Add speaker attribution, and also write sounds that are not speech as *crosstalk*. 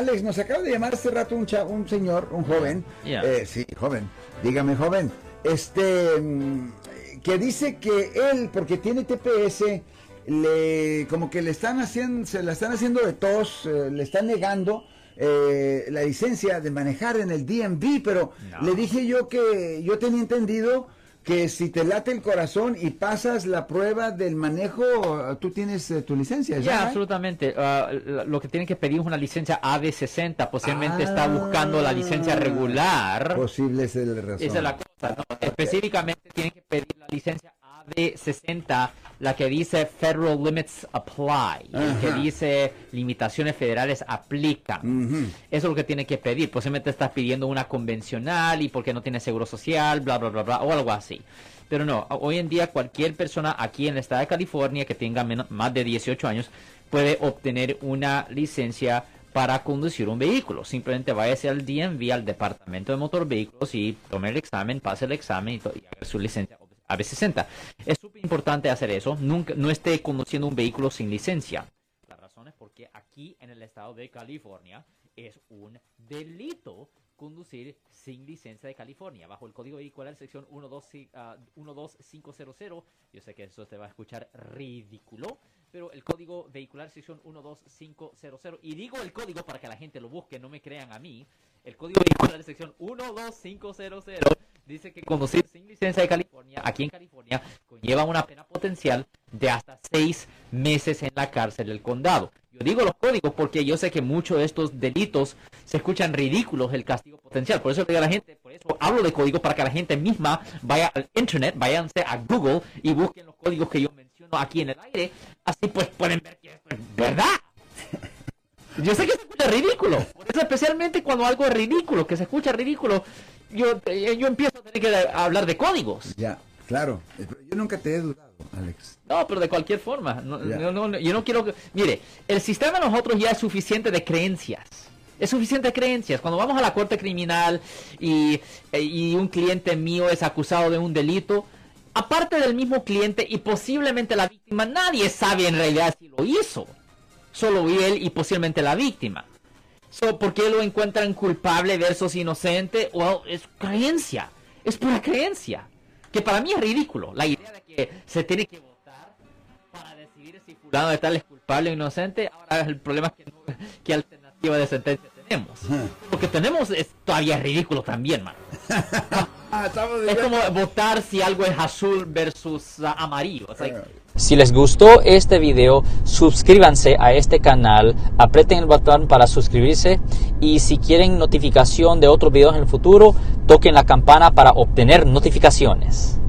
Speaker 1: Alex, nos acaba de llamar hace rato un, un señor, un joven. Eh, sí, joven. Dígame, joven. Este, mm, que dice que él, porque tiene TPS, le, como que le están haciendo, se la están haciendo de tos, eh, le están negando. Eh, la licencia de manejar en el DMV, pero le dije yo que yo tenía entendido que si te late el corazón y pasas la prueba del manejo, tú tienes eh, tu licencia.
Speaker 2: Ya, absolutamente. Ah, lo que tienen que pedir es una licencia AB60. Posiblemente está buscando la licencia regular.
Speaker 1: Posible es el razón.
Speaker 2: Esa es la cosa. Específicamente tienen que pedir la licencia AB60 la que dice Federal Limits Apply, que dice limitaciones federales aplican. Eso es lo que tiene que pedir. Posiblemente estás pidiendo una convencional y porque no tiene seguro social, bla, bla, bla, bla, o algo así. Pero no, hoy en día cualquier persona aquí en el estado de California que tenga más de 18 años puede obtener una licencia para conducir un vehículo. Simplemente váyase al DMV, al Departamento de Motor Vehículos y tome el examen, pase el examen y, y haga su licencia AB60. Es súper importante hacer eso. Nunca, no esté conduciendo un vehículo sin licencia. La razón es porque aquí en el estado de California es un delito conducir sin licencia de California. Bajo el código vehicular sección 12500, uh, yo sé que eso te va a escuchar ridículo, pero el código vehicular sección 12500, y digo el código para que la gente lo busque, no me crean a mí, el código vehicular sección 12500 dice que conducir sin licencia de California, aquí en California, conlleva una pena potencial de hasta seis meses en la cárcel del condado. Yo digo los códigos porque yo sé que muchos de estos delitos se escuchan ridículos el castigo potencial. Por eso digo a la gente, por eso hablo de códigos para que la gente misma vaya al internet, váyanse a Google y busquen los códigos que yo menciono aquí en el aire. Así pues pueden ver que esto es verdad. Yo sé que se escucha ridículo. Especialmente cuando algo es ridículo, que se escucha ridículo, yo, eh, yo empiezo a tener que hablar de códigos.
Speaker 1: Ya, claro. Yo nunca te he dudado, Alex.
Speaker 2: No, pero de cualquier forma. No, yo no quiero que... Mire, el sistema de nosotros ya es suficiente de creencias. Es suficiente de creencias. Cuando vamos a la corte criminal y, eh, y un cliente mío es acusado de un delito, aparte del mismo cliente y posiblemente la víctima, nadie sabe en realidad si lo hizo. Solo él y posiblemente la víctima. So, ¿Por qué lo encuentran culpable versus inocente? Well, es creencia. Es pura creencia. Que para mí es ridículo. La idea de que se tiene que votar para decidir si fulano de tal es culpable o inocente. Ahora el problema es que no, qué alternativa de sentencia tenemos. Lo que tenemos es todavía ridículo también, *laughs* man. es como votar si algo es azul versus amarillo. Si les gustó este video, suscríbanse a este canal, aprieten el botón para suscribirse y si quieren notificación de otros videos en el futuro, toquen la campana para obtener notificaciones.